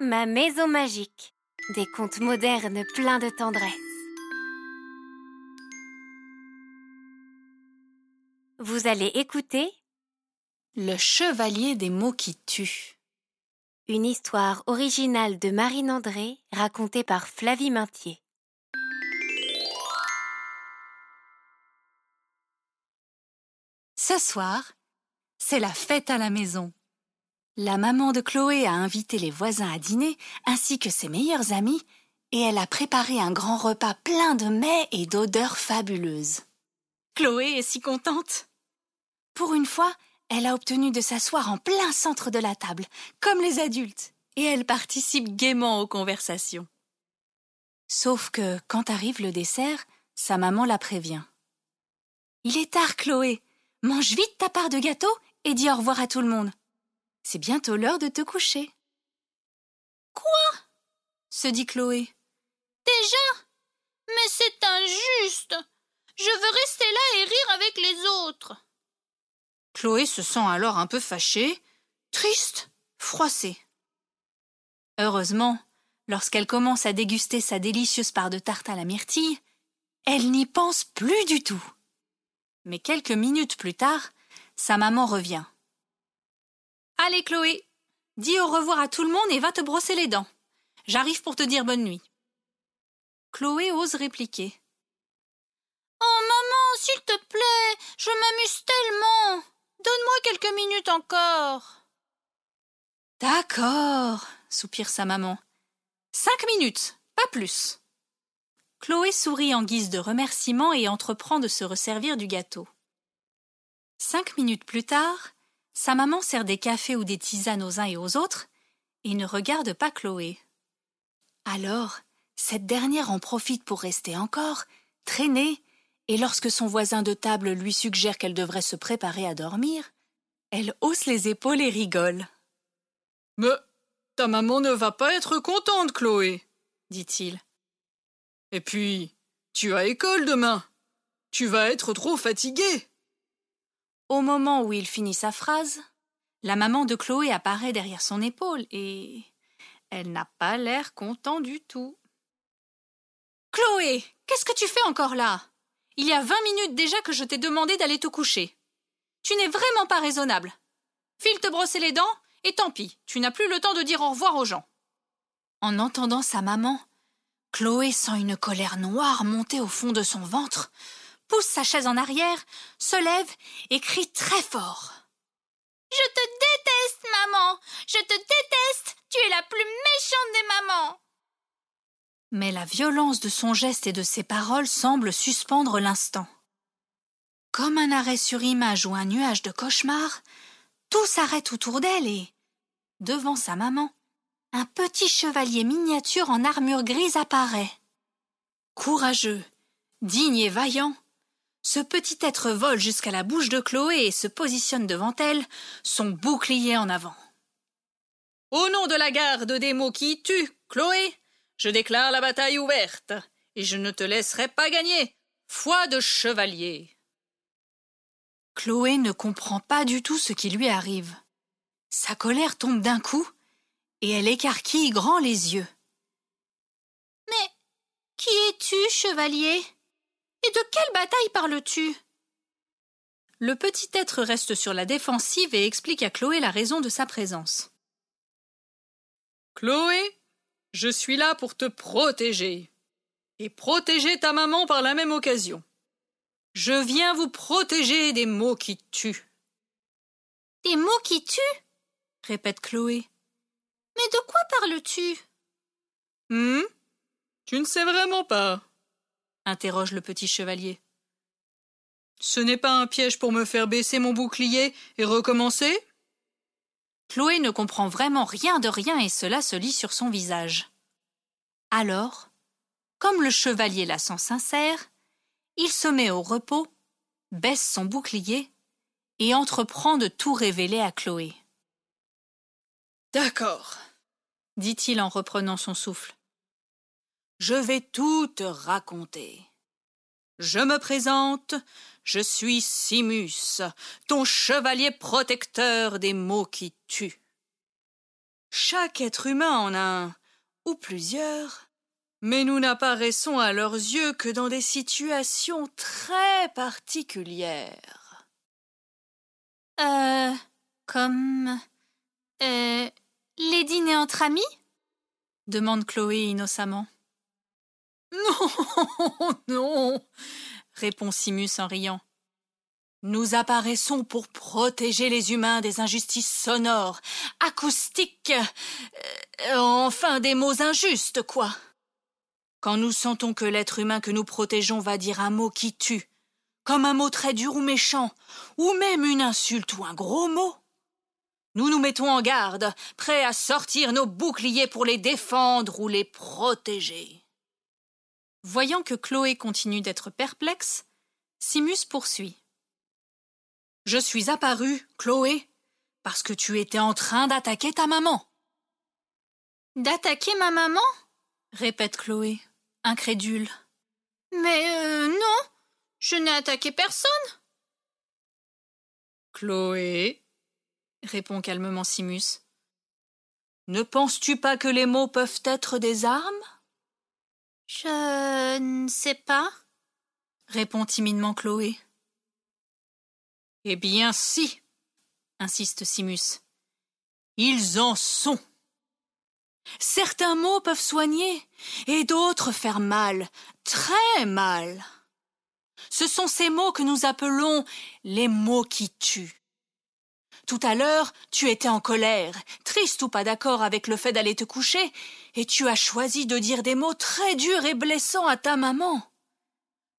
Ma maison magique. Des contes modernes pleins de tendresse. Vous allez écouter Le chevalier des mots qui tuent. une histoire originale de Marine André racontée par Flavie Maintier. Ce soir, c'est la fête à la maison. La maman de Chloé a invité les voisins à dîner ainsi que ses meilleurs amis et elle a préparé un grand repas plein de mets et d'odeurs fabuleuses. Chloé est si contente. Pour une fois, elle a obtenu de s'asseoir en plein centre de la table, comme les adultes, et elle participe gaiement aux conversations. Sauf que, quand arrive le dessert, sa maman la prévient. Il est tard, Chloé. Mange vite ta part de gâteau et dis au revoir à tout le monde. C'est bientôt l'heure de te coucher. Quoi? se dit Chloé. Déjà? Mais c'est injuste Je veux rester là et rire avec les autres. Chloé se sent alors un peu fâchée, triste, froissée. Heureusement, lorsqu'elle commence à déguster sa délicieuse part de tarte à la myrtille, elle n'y pense plus du tout. Mais quelques minutes plus tard, sa maman revient. Allez, Chloé, dis au revoir à tout le monde et va te brosser les dents. J'arrive pour te dire bonne nuit. Chloé ose répliquer. Oh maman, s'il te plaît, je m'amuse tellement. Donne-moi quelques minutes encore. D'accord, soupire sa maman. Cinq minutes, pas plus. Chloé sourit en guise de remerciement et entreprend de se resservir du gâteau. Cinq minutes plus tard, sa maman sert des cafés ou des tisanes aux uns et aux autres et ne regarde pas Chloé. Alors, cette dernière en profite pour rester encore, traîner, et lorsque son voisin de table lui suggère qu'elle devrait se préparer à dormir, elle hausse les épaules et rigole. Mais ta maman ne va pas être contente, Chloé, dit-il. Et puis, tu as école demain. Tu vas être trop fatiguée. Au moment où il finit sa phrase, la maman de Chloé apparaît derrière son épaule et elle n'a pas l'air content du tout. Chloé, qu'est-ce que tu fais encore là? Il y a vingt minutes déjà que je t'ai demandé d'aller te coucher. Tu n'es vraiment pas raisonnable. File te brosser les dents et tant pis, tu n'as plus le temps de dire au revoir aux gens. En entendant sa maman, Chloé sent une colère noire monter au fond de son ventre, pousse sa chaise en arrière, se lève et crie très fort. Je te déteste, maman. Je te déteste. Tu es la plus méchante des mamans. Mais la violence de son geste et de ses paroles semble suspendre l'instant. Comme un arrêt sur image ou un nuage de cauchemar, tout s'arrête autour d'elle et, devant sa maman, un petit chevalier miniature en armure grise apparaît. Courageux, digne et vaillant, ce petit être vole jusqu'à la bouche de Chloé et se positionne devant elle, son bouclier en avant. Au nom de la garde des mots qui tuent, Chloé, je déclare la bataille ouverte, et je ne te laisserai pas gagner. Foi de chevalier. Chloé ne comprend pas du tout ce qui lui arrive. Sa colère tombe d'un coup, et elle écarquille grand les yeux. Mais qui es-tu, chevalier? Et de quelle bataille parles-tu? Le petit être reste sur la défensive et explique à Chloé la raison de sa présence. Chloé, je suis là pour te protéger. Et protéger ta maman par la même occasion. Je viens vous protéger des mots qui tuent. Des mots qui tuent? répète Chloé. Mais de quoi parles-tu? Hum Tu ne sais vraiment pas interroge le petit chevalier. Ce n'est pas un piège pour me faire baisser mon bouclier et recommencer? Chloé ne comprend vraiment rien de rien et cela se lit sur son visage. Alors, comme le chevalier la sent sincère, il se met au repos, baisse son bouclier et entreprend de tout révéler à Chloé. D'accord, dit-il en reprenant son souffle. Je vais tout te raconter. Je me présente, je suis Simus, ton chevalier protecteur des mots qui tuent. Chaque être humain en a un, ou plusieurs, mais nous n'apparaissons à leurs yeux que dans des situations très particulières. Euh. Comme. Euh. Les dîners entre amis? demande Chloé innocemment. Non, non, répond Simus en riant. Nous apparaissons pour protéger les humains des injustices sonores, acoustiques, euh, enfin des mots injustes, quoi. Quand nous sentons que l'être humain que nous protégeons va dire un mot qui tue, comme un mot très dur ou méchant, ou même une insulte ou un gros mot, nous nous mettons en garde, prêts à sortir nos boucliers pour les défendre ou les protéger. Voyant que Chloé continue d'être perplexe, Simus poursuit. Je suis apparu, Chloé, parce que tu étais en train d'attaquer ta maman. D'attaquer ma maman? répète Chloé, incrédule. Mais euh, non, je n'ai attaqué personne. Chloé, répond calmement Simus. Ne penses-tu pas que les mots peuvent être des armes? Je ne sais pas, répond timidement Chloé. Eh bien si, insiste Simus. Ils en sont. Certains mots peuvent soigner et d'autres faire mal, très mal. Ce sont ces mots que nous appelons les mots qui tuent. Tout à l'heure, tu étais en colère, triste ou pas d'accord avec le fait d'aller te coucher, et tu as choisi de dire des mots très durs et blessants à ta maman.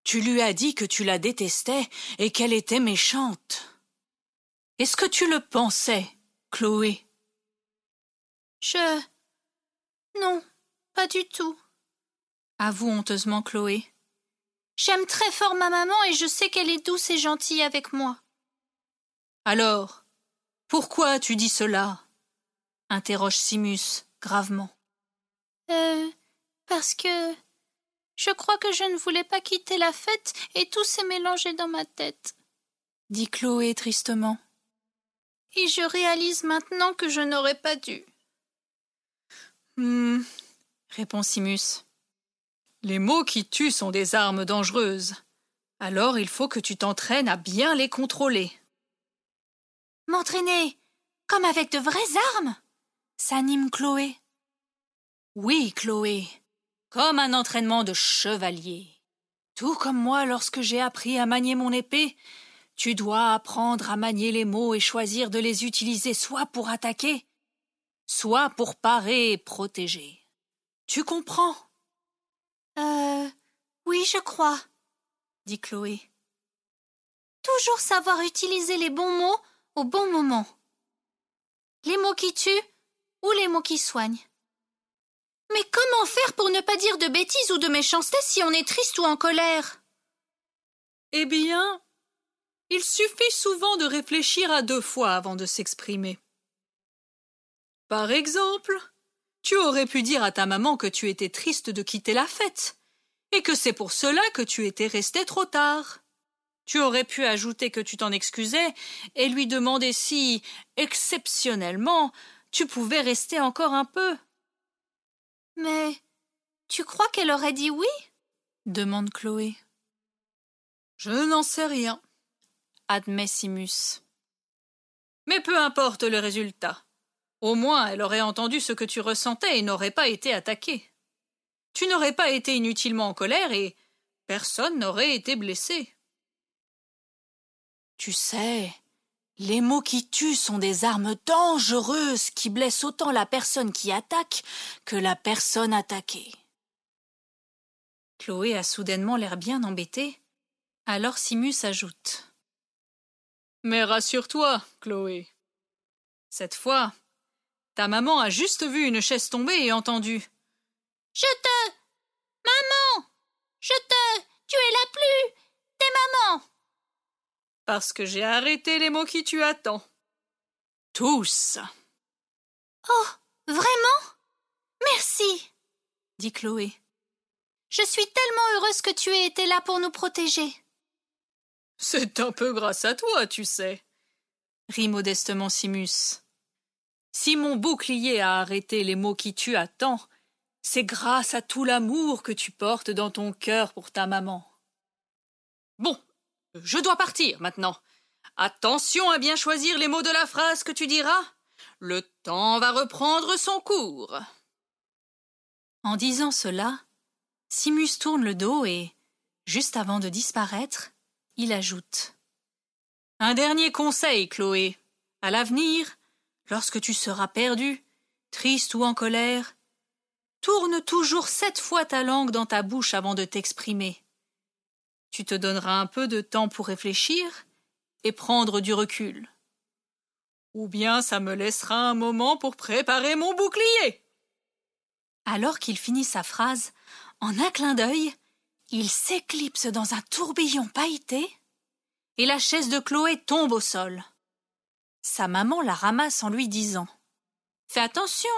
Tu lui as dit que tu la détestais et qu'elle était méchante. Est-ce que tu le pensais, Chloé? Je. Non, pas du tout. Avoue honteusement Chloé. J'aime très fort ma maman et je sais qu'elle est douce et gentille avec moi. Alors, pourquoi tu dis cela? Interroge Simus gravement. Euh. Parce que. Je crois que je ne voulais pas quitter la fête et tout s'est mélangé dans ma tête. Dit Chloé tristement. Et je réalise maintenant que je n'aurais pas dû. Hum, répond Simus. Les mots qui tuent sont des armes dangereuses. Alors il faut que tu t'entraînes à bien les contrôler. M'entraîner Comme avec de vraies armes s'anime Chloé. Oui, Chloé, comme un entraînement de chevalier. Tout comme moi lorsque j'ai appris à manier mon épée, tu dois apprendre à manier les mots et choisir de les utiliser soit pour attaquer, soit pour parer et protéger. Tu comprends? Euh. Oui, je crois, dit Chloé. Toujours savoir utiliser les bons mots au bon moment. Les mots qui tuent ou les mots qui soignent. Mais comment faire pour ne pas dire de bêtises ou de méchanceté si on est triste ou en colère? Eh bien, il suffit souvent de réfléchir à deux fois avant de s'exprimer. Par exemple, tu aurais pu dire à ta maman que tu étais triste de quitter la fête, et que c'est pour cela que tu étais resté trop tard. Tu aurais pu ajouter que tu t'en excusais et lui demander si, exceptionnellement, tu pouvais rester encore un peu. Mais tu crois qu'elle aurait dit oui? demande Chloé. Je n'en sais rien, admet Simus. Mais peu importe le résultat. Au moins elle aurait entendu ce que tu ressentais et n'aurait pas été attaquée. Tu n'aurais pas été inutilement en colère et personne n'aurait été blessé. Tu sais, les mots qui tuent sont des armes dangereuses qui blessent autant la personne qui attaque que la personne attaquée. Chloé a soudainement l'air bien embêtée. Alors Simus ajoute. Mais rassure-toi, Chloé. Cette fois, ta maman a juste vu une chaise tomber et entendu. Je te. Maman Je te. Tu es la plus. T'es maman parce que j'ai arrêté les mots qui tu attends. Tous. Oh, vraiment? Merci, dit Chloé. Je suis tellement heureuse que tu aies été là pour nous protéger. C'est un peu grâce à toi, tu sais, rit modestement Simus. Si mon bouclier a arrêté les mots qui tuent à temps, c'est grâce à tout l'amour que tu portes dans ton cœur pour ta maman. Bon, je dois partir maintenant. Attention à bien choisir les mots de la phrase que tu diras. Le temps va reprendre son cours. En disant cela, Simus tourne le dos et, juste avant de disparaître, il ajoute Un dernier conseil, Chloé. À l'avenir, lorsque tu seras perdu, triste ou en colère, tourne toujours sept fois ta langue dans ta bouche avant de t'exprimer. Tu te donneras un peu de temps pour réfléchir et prendre du recul. Ou bien ça me laissera un moment pour préparer mon bouclier. Alors qu'il finit sa phrase, en un clin d'œil, il s'éclipse dans un tourbillon pailleté et la chaise de Chloé tombe au sol. Sa maman la ramasse en lui disant Fais attention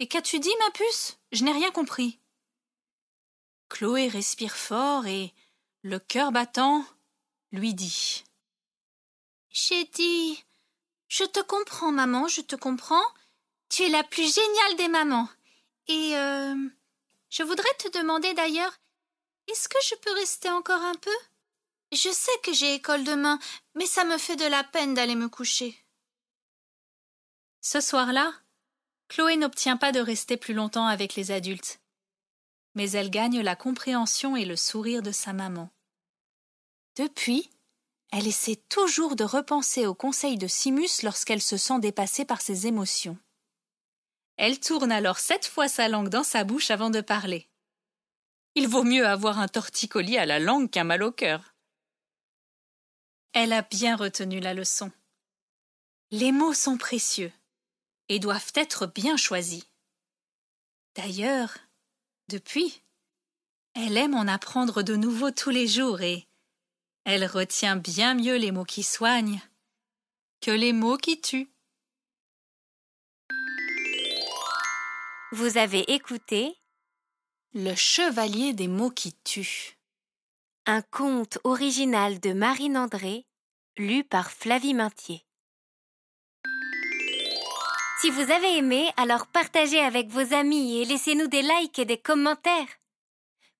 Et qu'as-tu dit, ma puce? Je n'ai rien compris. Chloé respire fort et, le cœur battant, lui dit J'ai dit Je te comprends, maman, je te comprends. Tu es la plus géniale des mamans. Et euh, je voudrais te demander d'ailleurs, est-ce que je peux rester encore un peu? Je sais que j'ai école demain, mais ça me fait de la peine d'aller me coucher. Ce soir-là, Chloé n'obtient pas de rester plus longtemps avec les adultes, mais elle gagne la compréhension et le sourire de sa maman. Depuis, elle essaie toujours de repenser aux conseils de Simus lorsqu'elle se sent dépassée par ses émotions. Elle tourne alors sept fois sa langue dans sa bouche avant de parler. Il vaut mieux avoir un torticolis à la langue qu'un mal au cœur. Elle a bien retenu la leçon. Les mots sont précieux et doivent être bien choisis. D'ailleurs, depuis, elle aime en apprendre de nouveaux tous les jours et elle retient bien mieux les mots qui soignent que les mots qui tuent. Vous avez écouté Le chevalier des mots qui tuent. un conte original de Marine André, lu par Flavie Maintier. Si vous avez aimé, alors partagez avec vos amis et laissez-nous des likes et des commentaires.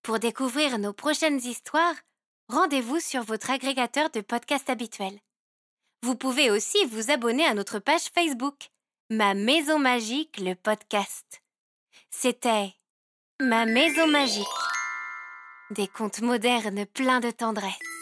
Pour découvrir nos prochaines histoires, rendez-vous sur votre agrégateur de podcasts habituel. Vous pouvez aussi vous abonner à notre page Facebook, Ma Maison Magique, le podcast. C'était Ma Maison Magique. Des contes modernes pleins de tendresse.